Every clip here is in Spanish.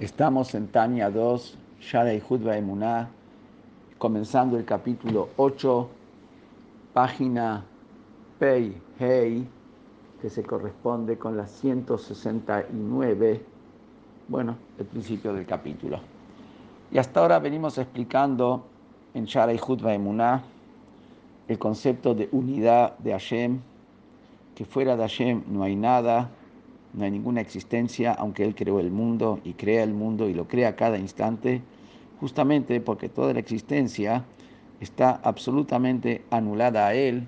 Estamos en Tania 2, Shara y Judba Emuná, comenzando el capítulo 8, página Pei Hei, que se corresponde con la 169, bueno, el principio del capítulo. Y hasta ahora venimos explicando en Shara y Judba Emuná el concepto de unidad de Hashem, que fuera de Hashem no hay nada, no hay ninguna existencia, aunque Él creó el mundo y crea el mundo y lo crea cada instante, justamente porque toda la existencia está absolutamente anulada a Él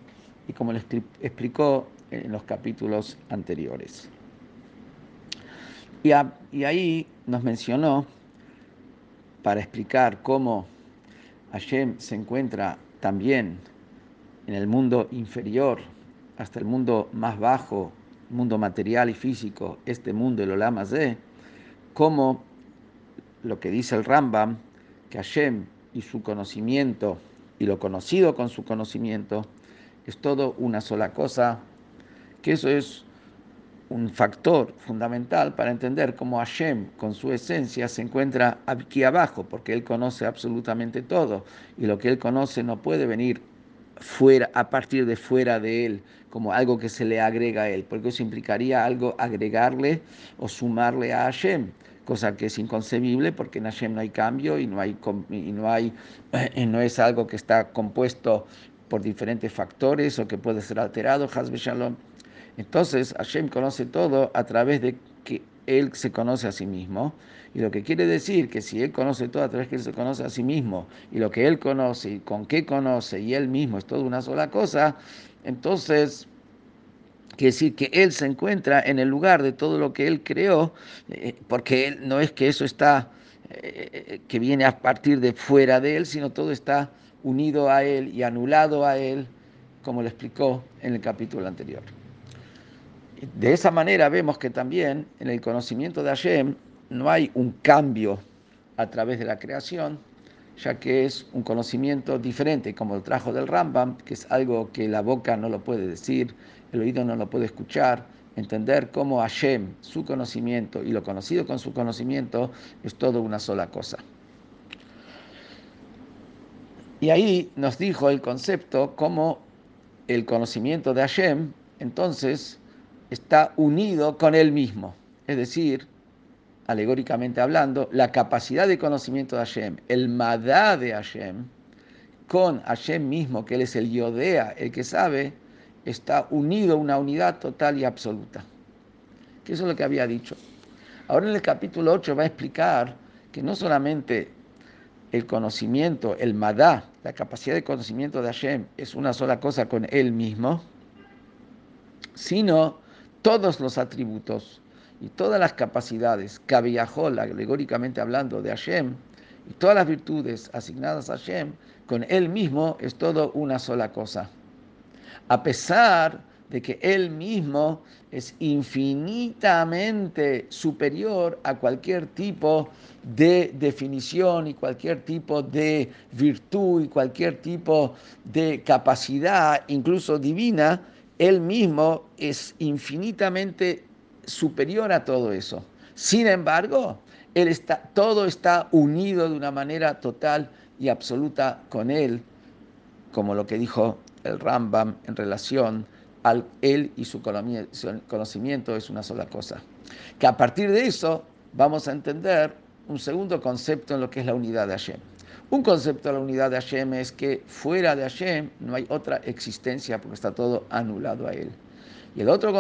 y como le explicó en los capítulos anteriores. Y, y ahí nos mencionó, para explicar cómo Hashem se encuentra también en el mundo inferior, hasta el mundo más bajo mundo material y físico, este mundo, el Olam de como lo que dice el Rambam, que Hashem y su conocimiento y lo conocido con su conocimiento es todo una sola cosa, que eso es un factor fundamental para entender cómo Hashem con su esencia se encuentra aquí abajo, porque Él conoce absolutamente todo y lo que Él conoce no puede venir fuera, a partir de fuera de él, como algo que se le agrega a él, porque eso implicaría algo agregarle o sumarle a Hashem, cosa que es inconcebible porque en Hashem no hay cambio y no, hay, y no, hay, y no es algo que está compuesto por diferentes factores o que puede ser alterado, Shalom. Entonces Hashem conoce todo a través de que él se conoce a sí mismo. Y lo que quiere decir que si él conoce todo a través que él se conoce a sí mismo, y lo que él conoce y con qué conoce, y él mismo es toda una sola cosa, entonces quiere decir que él se encuentra en el lugar de todo lo que él creó, eh, porque él, no es que eso está, eh, que viene a partir de fuera de él, sino todo está unido a él y anulado a él, como lo explicó en el capítulo anterior. De esa manera vemos que también en el conocimiento de Hashem no hay un cambio a través de la creación, ya que es un conocimiento diferente, como el trajo del Rambam, que es algo que la boca no lo puede decir, el oído no lo puede escuchar, entender cómo Hashem, su conocimiento y lo conocido con su conocimiento es todo una sola cosa. Y ahí nos dijo el concepto como el conocimiento de Hashem, entonces, está unido con él mismo. Es decir, alegóricamente hablando, la capacidad de conocimiento de Hashem, el madá de Hashem, con Hashem mismo, que él es el Yodea, el que sabe, está unido a una unidad total y absoluta. Que eso es lo que había dicho. Ahora en el capítulo 8 va a explicar que no solamente el conocimiento, el madá, la capacidad de conocimiento de Hashem es una sola cosa con él mismo, sino todos los atributos y todas las capacidades, Kabiyahol, alegóricamente hablando de Hashem, y todas las virtudes asignadas a Hashem, con Él mismo es todo una sola cosa. A pesar de que Él mismo es infinitamente superior a cualquier tipo de definición y cualquier tipo de virtud y cualquier tipo de capacidad, incluso divina, él mismo es infinitamente superior a todo eso. Sin embargo, él está, todo está unido de una manera total y absoluta con Él, como lo que dijo el Rambam en relación al Él y su conocimiento es una sola cosa. Que a partir de eso vamos a entender un segundo concepto en lo que es la unidad de Hashem. Un concepto de la unidad de Hashem es que fuera de Hashem no hay otra existencia porque está todo anulado a él. Y el otro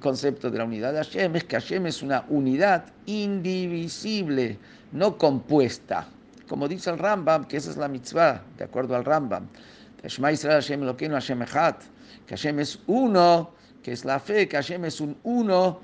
concepto de la unidad de Hashem es que Hashem es una unidad indivisible, no compuesta. Como dice el Rambam, que esa es la mitzvah, de acuerdo al Rambam. Hashem Hashem Que Hashem es uno, que es la fe, que Hashem es un uno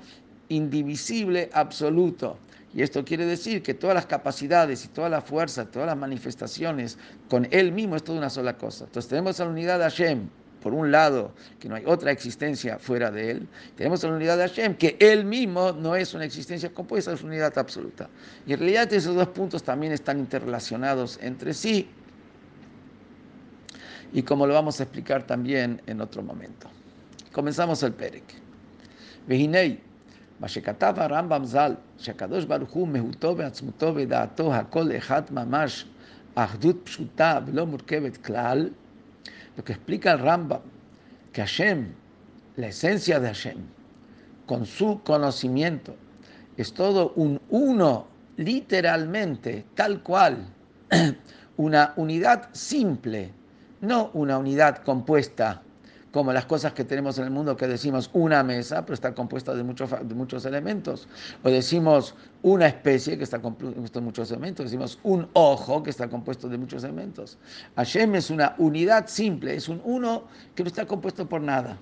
indivisible, absoluto. Y esto quiere decir que todas las capacidades y toda la fuerza, todas las manifestaciones con Él mismo es toda una sola cosa. Entonces tenemos la unidad de Hashem, por un lado, que no hay otra existencia fuera de Él. Tenemos la unidad de Hashem, que Él mismo no es una existencia compuesta, es una unidad absoluta. Y en realidad esos dos puntos también están interrelacionados entre sí. Y como lo vamos a explicar también en otro momento. Comenzamos el Perek. Vejinei, מה שכתב הרמב"ם ז"ל, שהקדוש ברוך הוא מהותו ועצמותו ודעתו הכל אחד ממש, אחדות פשוטה ולא מורכבת כלל, lo que explica el Rambam, que Hashem, la esencia de Hashem, con su conocimiento, es todo un uno, literalmente, tal cual, una unidad simple, no una unidad compuesta como las cosas que tenemos en el mundo que decimos una mesa, pero está compuesta de muchos, de muchos elementos. O decimos una especie que está compuesta de muchos elementos. Decimos un ojo que está compuesto de muchos elementos. Hashem es una unidad simple, es un uno que no está compuesto por nada.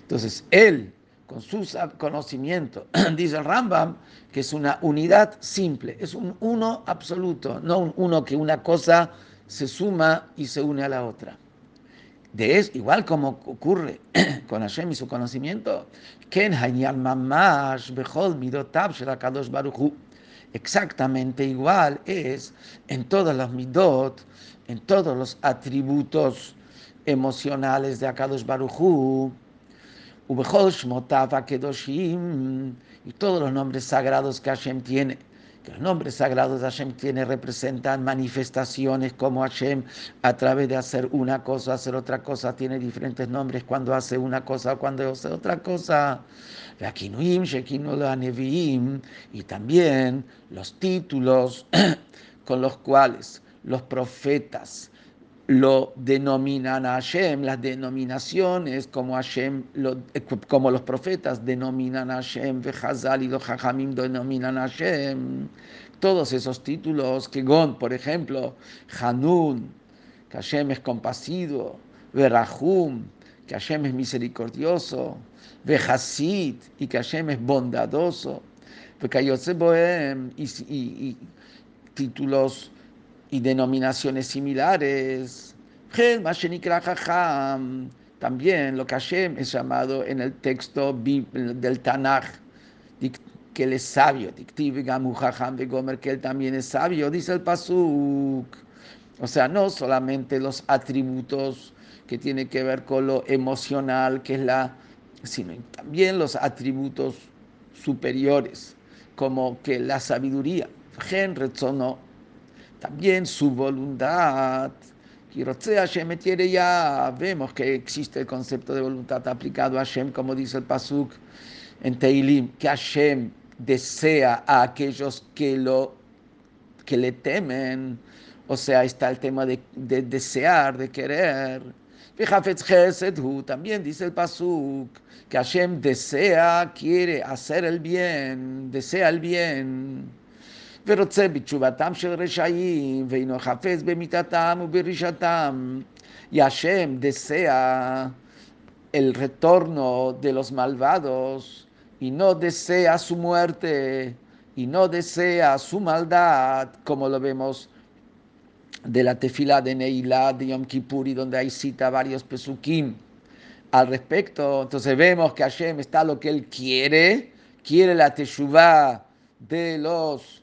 Entonces, él, con su conocimiento, dice Rambam, que es una unidad simple, es un uno absoluto, no un uno que una cosa se suma y se une a la otra de es igual como ocurre con Hashem y su conocimiento, exactamente igual es en todos los midot, en todos los atributos emocionales de Akadosh Baruchu, y todos los nombres sagrados que Hashem tiene los nombres sagrados de Hashem tiene, representan manifestaciones como Hashem a través de hacer una cosa, hacer otra cosa, tiene diferentes nombres cuando hace una cosa, cuando hace otra cosa. Y también los títulos con los cuales los profetas lo denominan a Hashem, las denominaciones como Hashem, como los profetas denominan a Hashem, Vejazal y los Jajamim denominan a Hashem. Todos esos títulos, que Gon, por ejemplo, Hanun, que Hashem es compasivo, Verahum, que Hashem es misericordioso, y que Hashem es bondadoso, Bohem, y títulos y denominaciones similares. También lo que Hashem es llamado en el texto del Tanaj, que él es sabio, que él también es sabio, dice el Pasuk. O sea, no solamente los atributos que tienen que ver con lo emocional, que es la, sino también los atributos superiores, como que la sabiduría. Gen no también su voluntad. Hashem vemos que existe el concepto de voluntad aplicado a Hashem, como dice el Pasuk en Teilim, que Hashem desea a aquellos que, lo, que le temen. O sea, está el tema de, de desear, de querer. También dice el Pasuk que Hashem desea, quiere hacer el bien, desea el bien. ורוצה בתשובתם של רשעים, ואינו חפץ במיתתם וברישתם. Y Hashem desea el retorno de los malvados y no desea su muerte y no desea su maldad, como lo vemos de la tefila de Neilá de Yom Kippur y donde hay cita varios pesukim al respecto. Entonces vemos que Hashem está lo que él quiere, quiere la teshuvah de los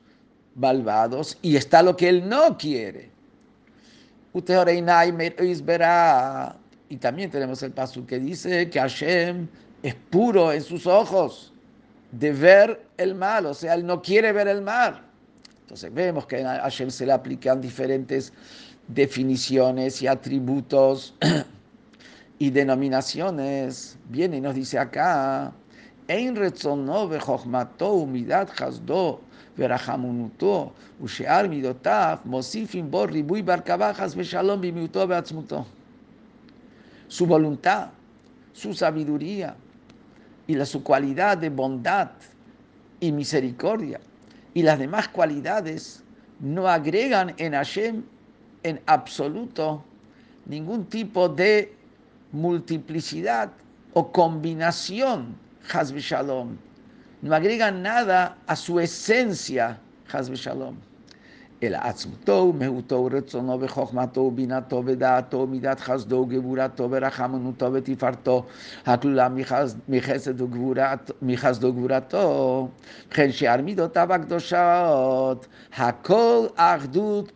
malvados y está lo que él no quiere. Y también tenemos el paso que dice que Hashem es puro en sus ojos de ver el mal, o sea, él no quiere ver el mal. Entonces vemos que a Hashem se le aplican diferentes definiciones y atributos y denominaciones. Viene y nos dice acá, Ein humidad hasdo ורחמונותו ושאר מידותיו מוסיפים בו ריבוי בהרכבה חס ושלום במיעוטו בעצמותו. Su voluntad, su sabiduría y la, su cualidad de bondad y misericordia y las demás cualidades no agregan en Hashem en absoluto ningún tipo de multiplicidad o combinación, Hasbi Shalom, no agregan nada a su esencia, Hazbe Shalom. El עצמותו, מהותו, רצונו וחוכמתו, בינתו ודעתו, מידת חסדו, גבורתו ורחמנותו ותפארתו, הכלולה מחסד וגבורת, מחסדו וגבורתו, וכן שאר מידותיו הקדושות, הכל אחדות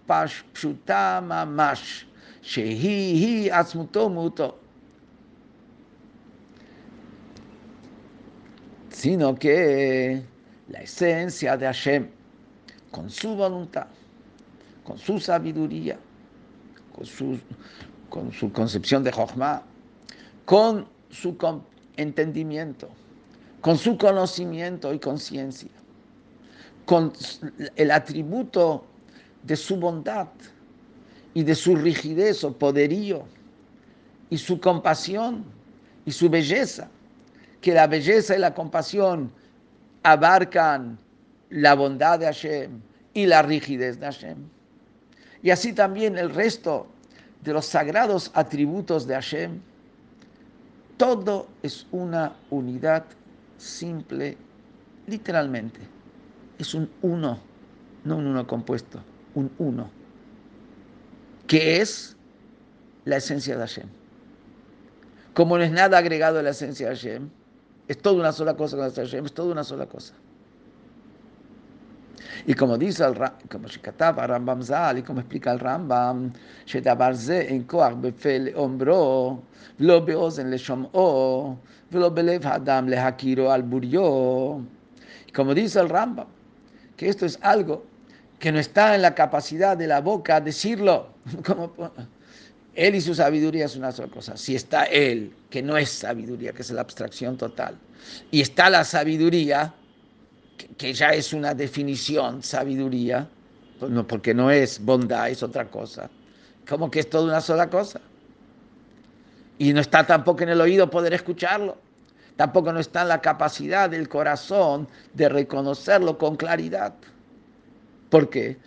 פשוטה ממש, שהיא-היא עצמותו ומהותו. Sino que la esencia de Hashem, con su voluntad, con su sabiduría, con su, con su concepción de Jochma, con su entendimiento, con su conocimiento y conciencia, con el atributo de su bondad y de su rigidez o poderío y su compasión y su belleza, que la belleza y la compasión abarcan la bondad de Hashem y la rigidez de Hashem. Y así también el resto de los sagrados atributos de Hashem, todo es una unidad simple, literalmente. Es un uno, no un uno compuesto, un uno, que es la esencia de Hashem. Como no es nada agregado a la esencia de Hashem, es toda una sola cosa con Hashem, es toda una sola cosa. Y como dice el como Rambam Zal, y como explica el Rambam, en Befel Ombro, lo beozen le Shom'o, lo belev Adam le Hakiro al Burio. Y como dice el Rambam, que esto es algo que no está en la capacidad de la boca decirlo. Como, él y su sabiduría es una sola cosa. Si está él, que no es sabiduría, que es la abstracción total, y está la sabiduría, que, ya es una definición, sabiduría, pues no, porque no es bondad, es otra cosa. Como que es toda una sola cosa. Y no está tampoco en el oído poder escucharlo. Tampoco no está en la capacidad del corazón de reconocerlo con claridad. ¿Por qué?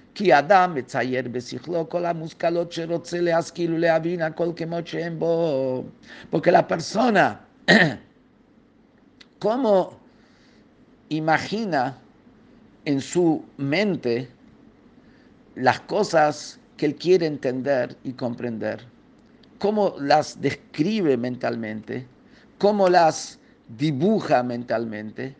Porque la persona, ¿cómo imagina en su mente las cosas que él quiere entender y comprender? ¿Cómo las describe mentalmente? ¿Cómo las dibuja mentalmente?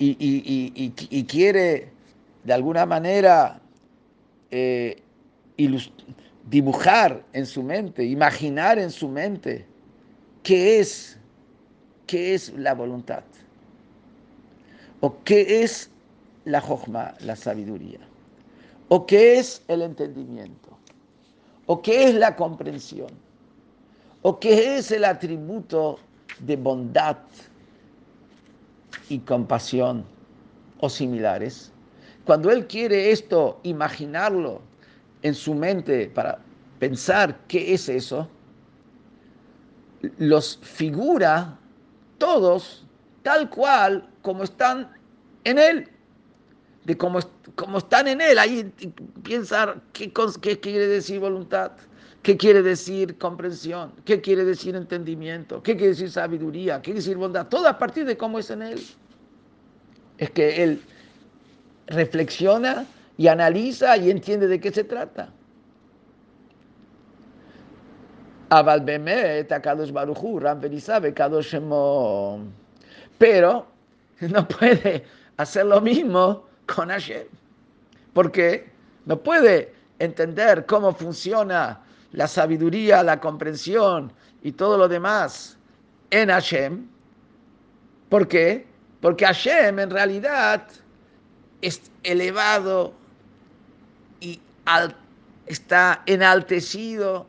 y, y, y, y quiere de alguna manera eh, dibujar en su mente, imaginar en su mente qué es, qué es la voluntad o qué es la jojma, la sabiduría, o qué es el entendimiento, o qué es la comprensión, o qué es el atributo de bondad y compasión o similares cuando él quiere esto, imaginarlo en su mente para pensar qué es eso, los figura todos tal cual como están en él, de cómo, están en él. Ahí piensa qué, qué quiere decir voluntad, qué quiere decir comprensión, qué quiere decir entendimiento, qué quiere decir sabiduría, qué quiere decir bondad, todo a partir de cómo es en él. Es que él reflexiona y analiza y entiende de qué se trata. Pero no puede hacer lo mismo con Hashem. porque No puede entender cómo funciona la sabiduría, la comprensión y todo lo demás en Hashem. ¿Por qué? Porque Hashem en realidad es elevado y está enaltecido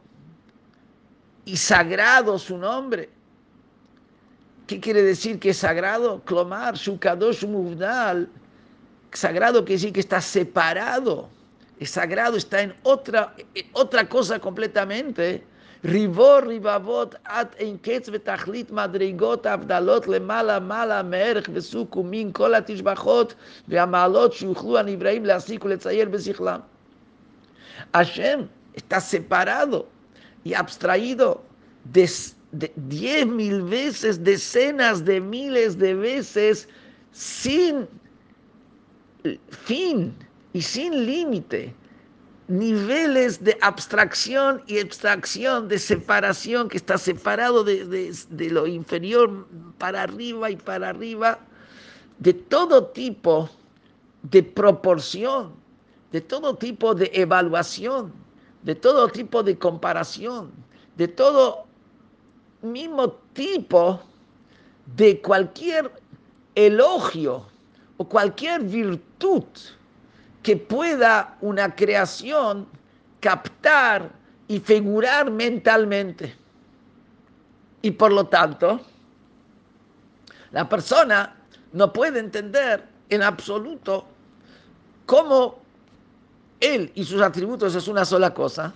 y sagrado su nombre. ¿Qué quiere decir que es sagrado? Clomar, su kadosh. Sagrado quiere decir que está separado sagrado está en otra, otra cosa completamente. Ribor, ribavot, at en ketz vetachlit madrigot abdalot le mala mala me'erech vesukumin kol atishbachot ve'amalot shuyuchlu anibraim le'asik u'letzayer bezichlam. Hashem está separado y abstraído diez mil veces, decenas de miles de veces, sin fin, y sin límite. Niveles de abstracción y abstracción, de separación, que está separado de, de lo inferior para arriba y para arriba, de todo tipo de proporción, de todo tipo de evaluación, de todo tipo de comparación, de todo mismo tipo de cualquier elogio o cualquier virtud que pueda una creación captar y figurar mentalmente. Y por lo tanto, la persona no puede entender en absoluto cómo él y sus atributos es una sola cosa,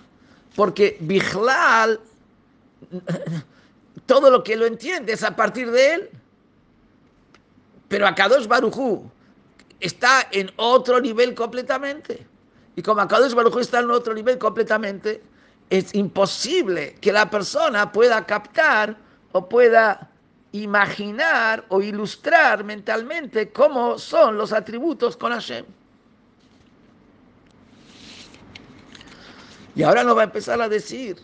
porque Bijlal, todo lo que lo entiende es a partir de él. Pero Akadosh Barujú está en otro nivel completamente. Y como Akadosh Barujú está en otro nivel completamente, es imposible que la persona pueda captar o pueda imaginar o ilustrar mentalmente cómo son los atributos con Hashem. Y ahora nos va a empezar a decir,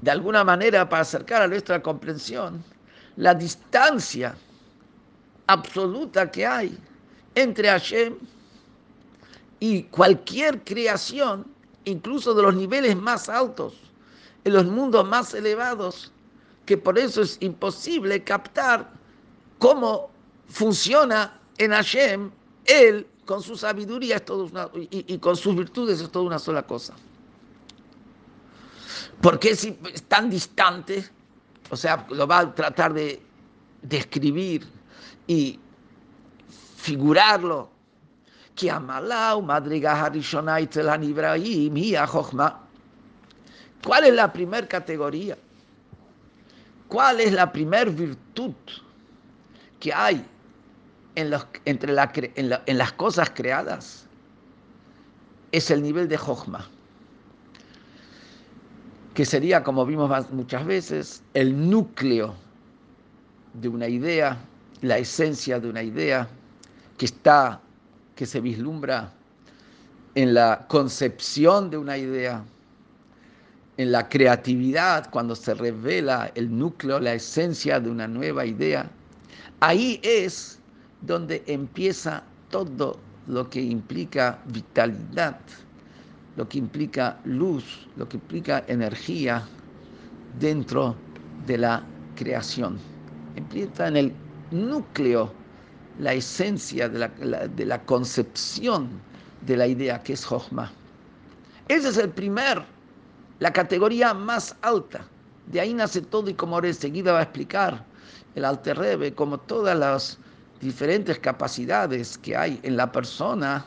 de alguna manera, para acercar a nuestra comprensión, la distancia absoluta que hay entre Hashem y cualquier creación, incluso de los niveles más altos, en los mundos más elevados, que por eso es imposible captar cómo funciona en Hashem Él con su sabiduría es todo y, y con sus virtudes es toda una sola cosa. ¿Por qué si es tan distante? O sea, lo va a tratar de describir y figurarlo. Que amalau madriga ¿Cuál es la primera categoría? ¿Cuál es la primera virtud que hay en, entre la, en, en, las cosas creadas? Es el nivel de Jochma que sería, como vimos muchas veces, el núcleo de una idea, la esencia de una idea, que está, que se vislumbra en la concepción de una idea, en la creatividad, cuando se revela el núcleo, la esencia de una nueva idea. Ahí es donde empieza todo lo que implica vitalidad lo que implica luz, lo que implica energía dentro de la creación. Empieza en el núcleo, la esencia de la, concepción de la idea que es Jochma. Ese es el primer, la categoría más alta. De ahí nace todo y como ahora enseguida va a explicar el Alter como todas las diferentes capacidades que hay en la persona,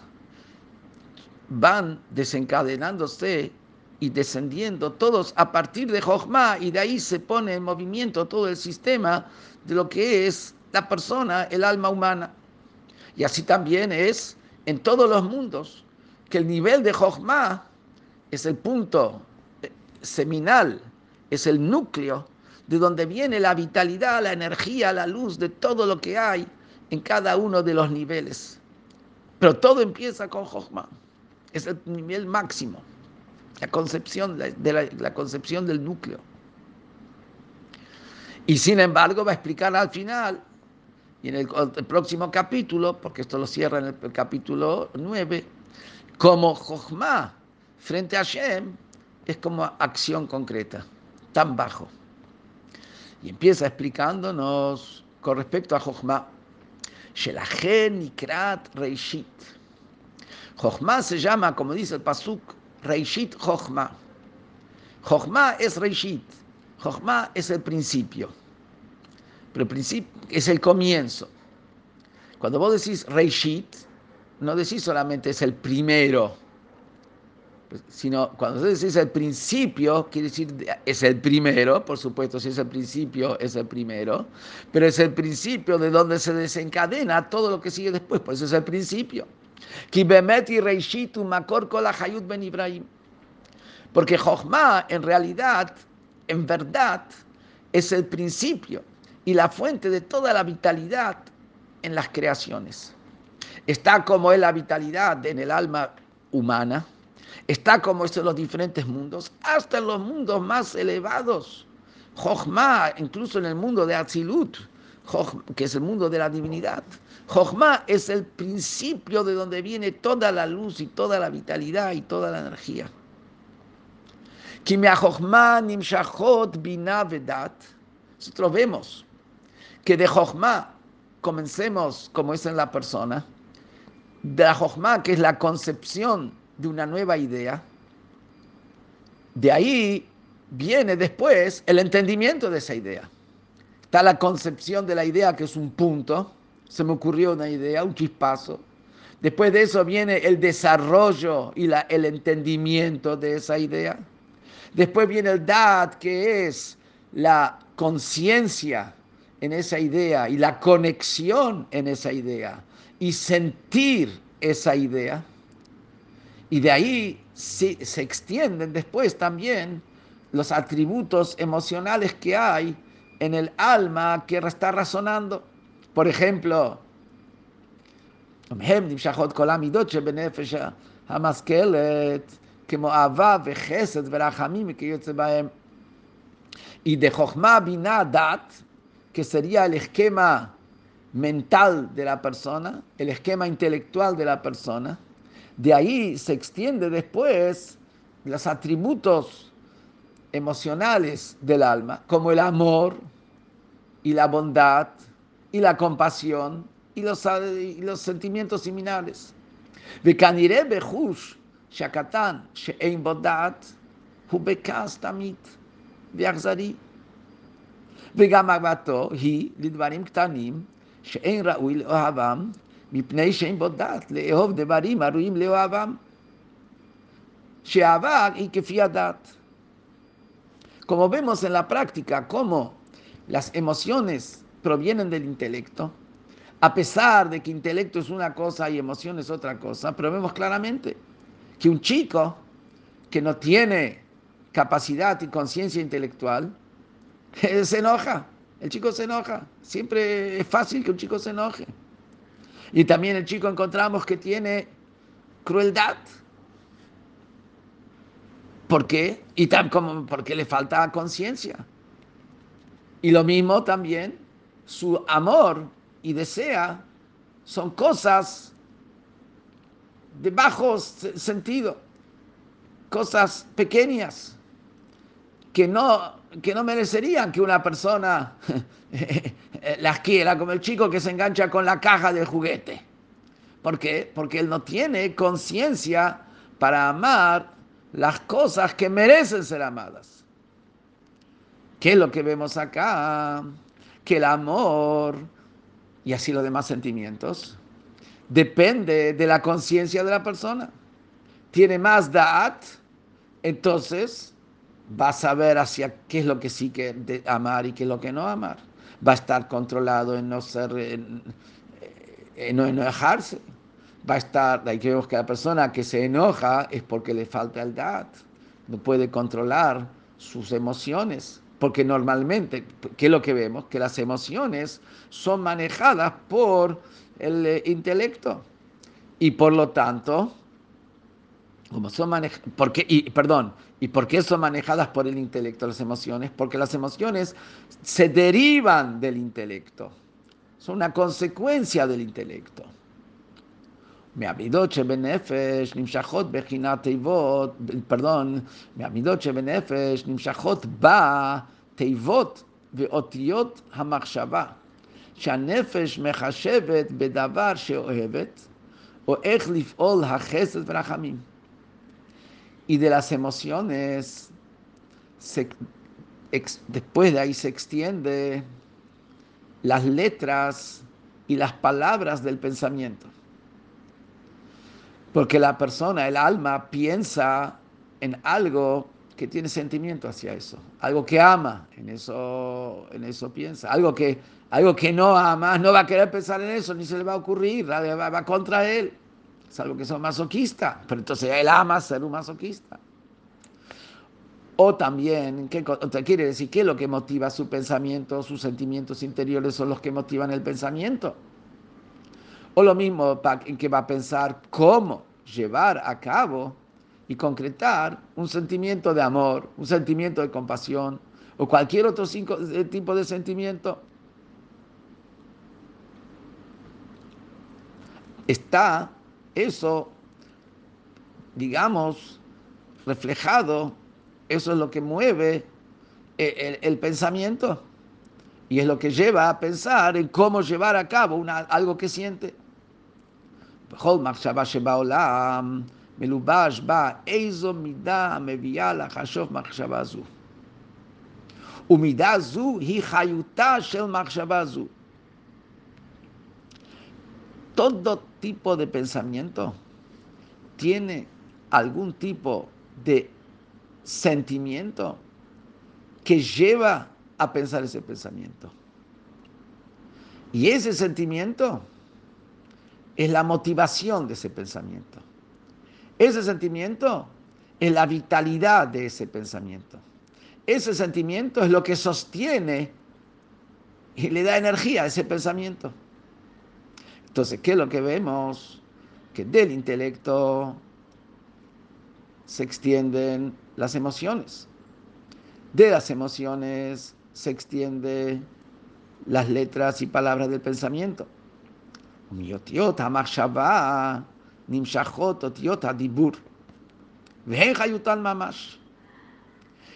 van desencadenándose y descendiendo todos a partir de Jochma y de ahí se pone en movimiento todo el sistema de lo que es la persona, el alma humana. Y así también es en todos los mundos, que el nivel de Jochma es el punto eh, seminal, es el núcleo de donde viene la vitalidad, la energía, la luz de todo lo que hay en cada uno de los niveles. Pero todo empieza con Jochma es el nivel máximo, la concepción, de la, concepción del núcleo. Y sin embargo va a explicar al final, y en el, próximo capítulo, porque esto lo cierra en el, capítulo 9, como Jochma frente a Shem es como acción concreta, tan bajo. Y empieza explicándonos con respecto a Jochma, Shelachen Nikrat Reishit Jochma se llama, como dice el Pasuk, Reishit Jochma. Jochma es Reishit. Jochma es el principio. Pero el principio es el comienzo. Cuando vos decís Reishit, no decís solamente es el primero, sino cuando decís el principio, quiere decir es el primero, por supuesto, si es el principio, es el primero, pero es el principio de donde se desencadena todo lo que sigue después, por eso es el principio. Porque Jochma, en realidad, en verdad, es el principio y la fuente de toda la vitalidad en las creaciones. Está como es la vitalidad en el alma humana, está como es en los diferentes mundos, hasta en los mundos más elevados. Jochma, incluso en el mundo de Atzilut, que es el mundo de la divinidad. Jochma es el principio de donde viene toda la luz y toda la vitalidad y toda la energía. Nosotros vemos que de Jochma comencemos como es en la persona, de la Jochma, que es la concepción de una nueva idea, de ahí viene después el entendimiento de esa idea. Está la concepción de la idea, que es un punto, se me ocurrió una idea, un chispazo. Después de eso viene el desarrollo y la, el entendimiento de esa idea. Después viene el dad, que es la conciencia en esa idea y la conexión en esa idea y sentir esa idea. Y de ahí se, se extienden después también los atributos emocionales que hay en el alma que está razonando. Por ejemplo, y de que sería el esquema mental de la persona, el esquema intelectual de la persona, de ahí se extiende después los atributos emocionales del alma, como el amor y la bondad y la compasión y los, y los sentimientos similares. וכנראה בחוש שהקטן שאין בו דעת הוא בכעס תמיד ואכזרי. וגם אהבתו היא לדברים קטנים שאין ראוי לאוהבם מפני שאין בו דעת לאהוב דברים הראויים לאוהבם. שאהבה היא כפי הדת. Como vemos en la práctica, cómo las emociones provienen del intelecto, a pesar de que intelecto es una cosa y emoción es otra cosa, pero vemos claramente que un chico que no tiene capacidad y conciencia intelectual, se enoja, el chico se enoja, siempre es fácil que un chico se enoje. Y también el chico encontramos que tiene crueldad, ¿Por qué? Y tan como porque le falta conciencia. Y lo mismo también, su amor y desea son cosas de bajo sentido, cosas pequeñas que no, que no merecerían que una persona las quiera, como el chico que se engancha con la caja del juguete. ¿Por qué? Porque él no tiene conciencia para amar las cosas que merecen ser amadas. ¿Qué es lo que vemos acá? Que el amor y así los demás sentimientos depende de la conciencia de la persona. Tiene más da'at, entonces va a saber hacia qué es lo que sí que amar y qué es lo que no amar. Va a estar controlado en no ser, en, no enojarse va a estar, ahí vemos que la persona que se enoja es porque le falta el dad, no puede controlar sus emociones, porque normalmente, ¿qué es lo que vemos? Que las emociones son manejadas por el eh, intelecto y por lo tanto, como son manejadas, porque, y, perdón, ¿y por qué son manejadas por el intelecto las emociones? Porque las emociones se derivan del intelecto, son una consecuencia del intelecto. מהמידות שבנפש נמשכות בחינת תיבות, פרדון, מהמידות שבנפש נמשכות בה תיבות ואותיות המחשבה, שהנפש מחשבת בדבר שאוהבת, o איך לפעול החסד ורחמים. Y de las emociones, se, después de ahí se extiende las letras y las palabras del pensamiento. Porque la persona, el alma, piensa en algo que tiene sentimiento hacia eso, algo que ama, en eso, en eso piensa, algo que, algo que no ama, no va a querer pensar en eso, ni se le va a ocurrir, va, va contra él, es algo que es masoquista, pero entonces él ama ser un masoquista. O también, ¿qué quiere decir? ¿Qué es lo que motiva su pensamiento? Sus sentimientos interiores son los que motivan el pensamiento. O lo mismo que va a pensar cómo llevar a cabo y concretar un sentimiento de amor, un sentimiento de compasión o cualquier otro eh, tipo de sentimiento. Está eso, digamos, reflejado, eso es lo que mueve eh, el, pensamiento y es lo que lleva a pensar en cómo llevar a cabo una, algo que siente. בכל מחשבה שבעולם מלובש בה איזו מידה המביאה לחשוב מחשבה זו. ומידה זו היא חיותה של מחשבה זו. Todo tipo de pensamiento tiene algún tipo de sentimiento que lleva a pensar ese pensamiento. Y ese sentimiento es la motivación de ese pensamiento. Ese sentimiento es la vitalidad de ese pensamiento. Ese sentimiento es lo que sostiene y le da energía a ese pensamiento. Entonces, ¿qué es lo que vemos? Que del intelecto se extienden las emociones. De las emociones se extienden las letras y palabras del pensamiento.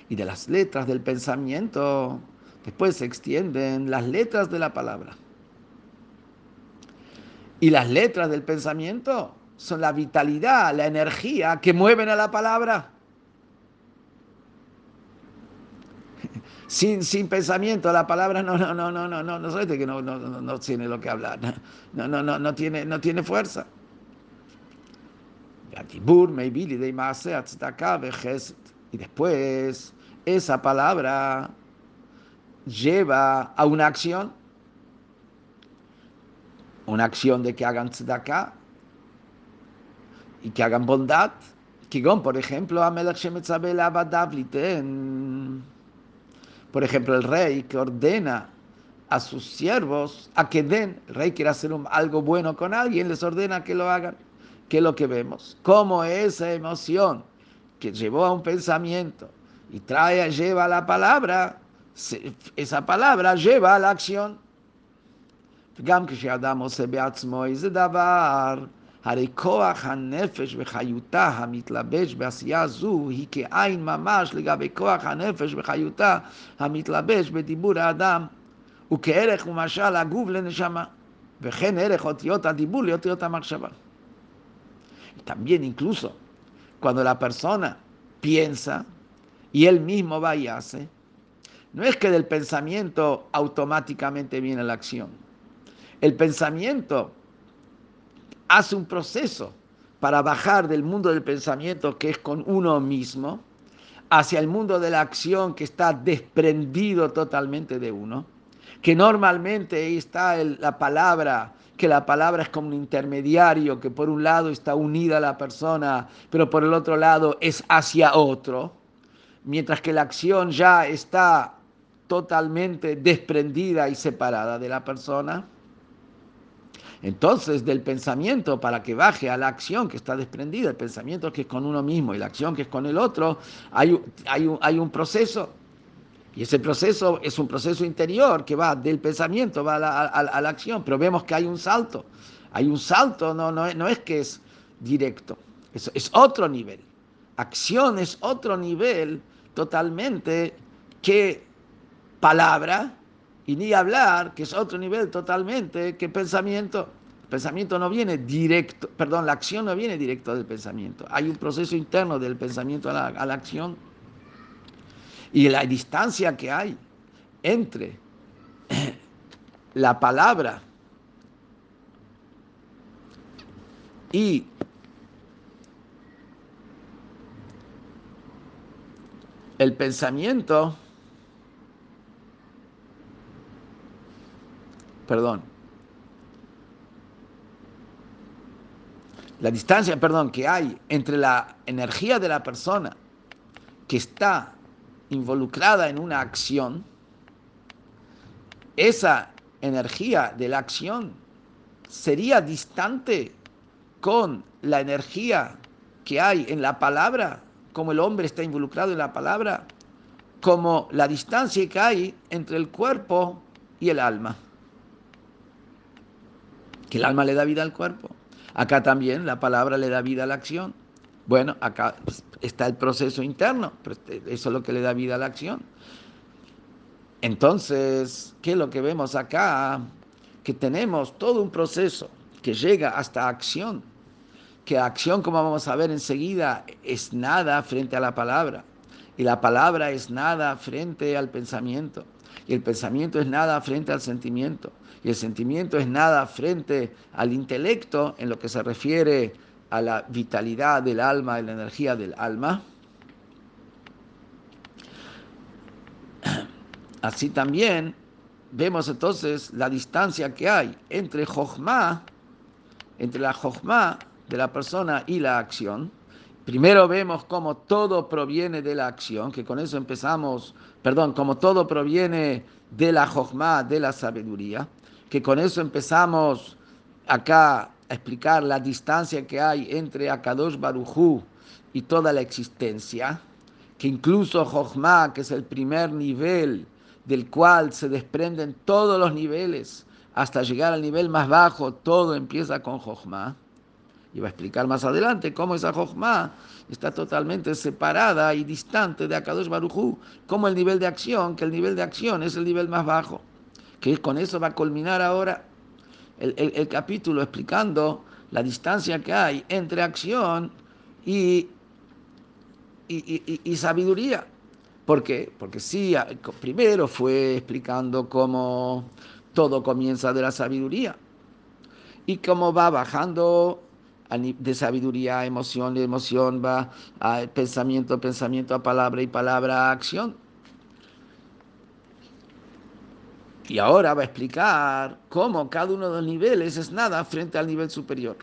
Y de las letras del pensamiento, después se extienden las letras de la palabra. Y las letras del pensamiento son la vitalidad, la energía que mueven a la palabra. sin, sin pensamiento, la palabra no, no, no, no, no, no, no, no, que no, no, no, tiene lo que hablar, no, no, no, no tiene, no tiene fuerza. Y después esa palabra lleva a una acción, una acción de que hagan tzedakah y que hagan bondad. Kigón, por ejemplo, por ejemplo, el rey que ordena a sus siervos a que den, el rey quiere hacer algo bueno con alguien, les ordena que lo hagan. ¿Qué es lo que vemos? Cómo esa emoción que llevó a un pensamiento y trae, lleva a la palabra, esa palabra lleva a la acción. הרי כוח הנפש וחיותה המתלבש בעשייה זו היא כעין ממש לגבי כוח הנפש וחיותה המתלבש בדיבור האדם וכערך ומשל הגוף לנשמה וכן ערך אותיות הדיבור לאותיות המחשבה. También incluso cuando la persona piensa y él mismo va y hace, no es que del pensamiento automáticamente viene la acción. El pensamiento hace un proceso para bajar del mundo del pensamiento que es con uno mismo hacia el mundo de la acción que está desprendido totalmente de uno, que normalmente está la palabra, que la palabra es como un intermediario, que por un lado está unida a la persona, pero por el otro lado es hacia otro, mientras que la acción ya está totalmente desprendida y separada de la persona. Entonces, del pensamiento para que baje a la acción que está desprendida, el pensamiento que es con uno mismo y la acción que es con el otro, hay, hay, un, hay un proceso. Y ese proceso es un proceso interior que va del pensamiento, va a la, acción, pero vemos que hay un salto. Hay un salto, no, no, no es que es directo, es, es otro nivel. Acción es otro nivel totalmente que palabra y ni hablar, que es otro nivel totalmente, que pensamiento. El pensamiento no viene directo, perdón, la acción no viene directo del pensamiento. Hay un proceso interno del pensamiento a la, a la acción. Y la distancia que hay entre la palabra y el pensamiento perdón, la distancia, perdón, que hay entre la energía de la persona que está involucrada en una acción, esa energía de la acción sería distante con la energía que hay en la palabra, como el hombre está involucrado en la palabra, como la distancia que hay entre el cuerpo y el alma. Que el alma le da vida al cuerpo. Acá también la palabra le da vida a la acción. Bueno, acá está el proceso interno, pero eso es lo que le da vida a la acción. Entonces, ¿qué es lo que vemos acá? Que tenemos todo un proceso que llega hasta acción, que acción, como vamos a ver enseguida, es nada frente a la palabra, y la palabra es nada frente al pensamiento, y el pensamiento es nada frente al sentimiento, y el sentimiento es nada frente al intelecto en lo que se refiere a la vitalidad del alma, a la energía del alma. Así también vemos entonces la distancia que hay entre Jochma, entre la Jochma de la persona y la acción. Primero vemos cómo todo proviene de la acción, que con eso empezamos, perdón, como todo proviene de la Jochma, de la sabiduría, que con eso empezamos acá a explicar la distancia que hay entre Akadosh Barujú y toda la existencia, que incluso Jochma, que es el primer nivel, del cual se desprenden todos los niveles hasta llegar al nivel más bajo, todo empieza con Jochma. Y va a explicar más adelante cómo esa Jochma está totalmente separada y distante de Akadosh Barujú, como el nivel de acción, que el nivel de acción es el nivel más bajo. Que con eso va a culminar ahora el, capítulo explicando la distancia que hay entre acción y, y sabiduría. ¿Por qué? Porque sí, primero fue explicando cómo todo comienza de la sabiduría y cómo va bajando de sabiduría a emoción, de emoción va a pensamiento, pensamiento a palabra y palabra a acción. Y ahora va a explicar cómo cada uno de los niveles es nada frente al nivel superior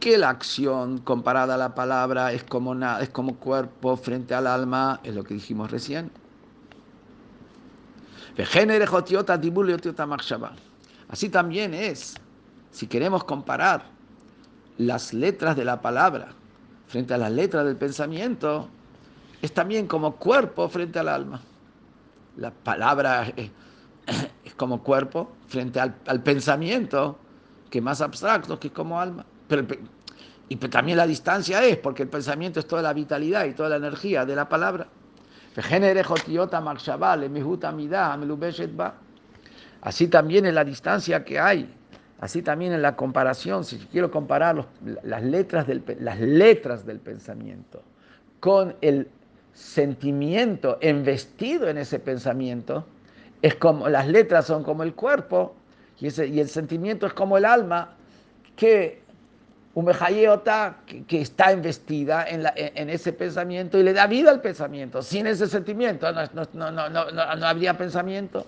que la acción comparada a la palabra es como, nada, es como cuerpo frente al alma, es lo que dijimos recién. Así también es, si queremos comparar las letras de la palabra frente a las letras del pensamiento, es también como cuerpo frente al alma. La palabra es, como cuerpo frente al, pensamiento, que es más abstracto, que es como alma. Pero, y también la distancia es, porque el pensamiento es toda la vitalidad y toda la energía de la palabra. Así también en la distancia que hay, así también en la comparación, si quiero comparar las, letras del, las letras del pensamiento con el sentimiento investido en ese pensamiento, es como las letras son como el cuerpo y, el sentimiento es como el alma que que, está investida en, ese pensamiento y le da vida al pensamiento. Sin ese sentimiento no, no, no, no habría pensamiento.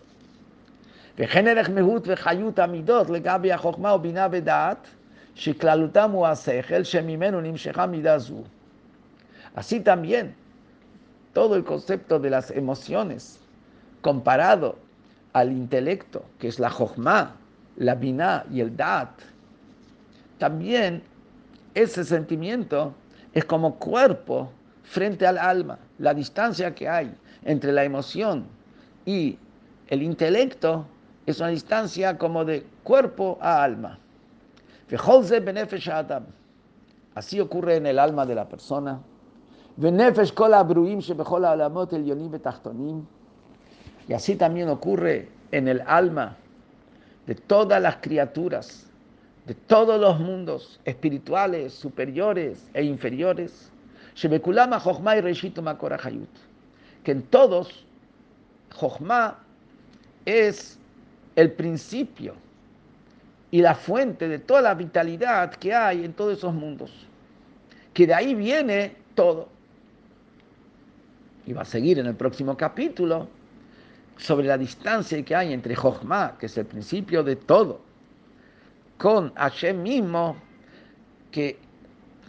Así también, todo el concepto de las emociones comparado al intelecto, que es la jochma, la binah y el dat, también ese sentimiento es como cuerpo frente al alma. La distancia que hay entre la emoción y el intelecto es una distancia como de cuerpo a alma. Así ocurre en el alma de la persona. Y así también ocurre en el alma de todas las criaturas de todos los mundos espirituales, superiores e inferiores, que en todos Jochma es el principio y la fuente de toda la vitalidad que hay en todos esos mundos, que de ahí viene todo. Y va a seguir en el próximo capítulo sobre la distancia que hay entre Jochma, que es el principio de todo, con Hashem mismo, que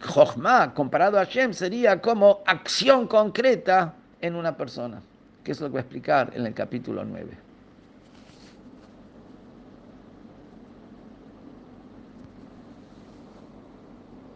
Jochma, comparado a Hashem, sería como acción concreta en una persona, que es lo que voy a explicar en el capítulo 9.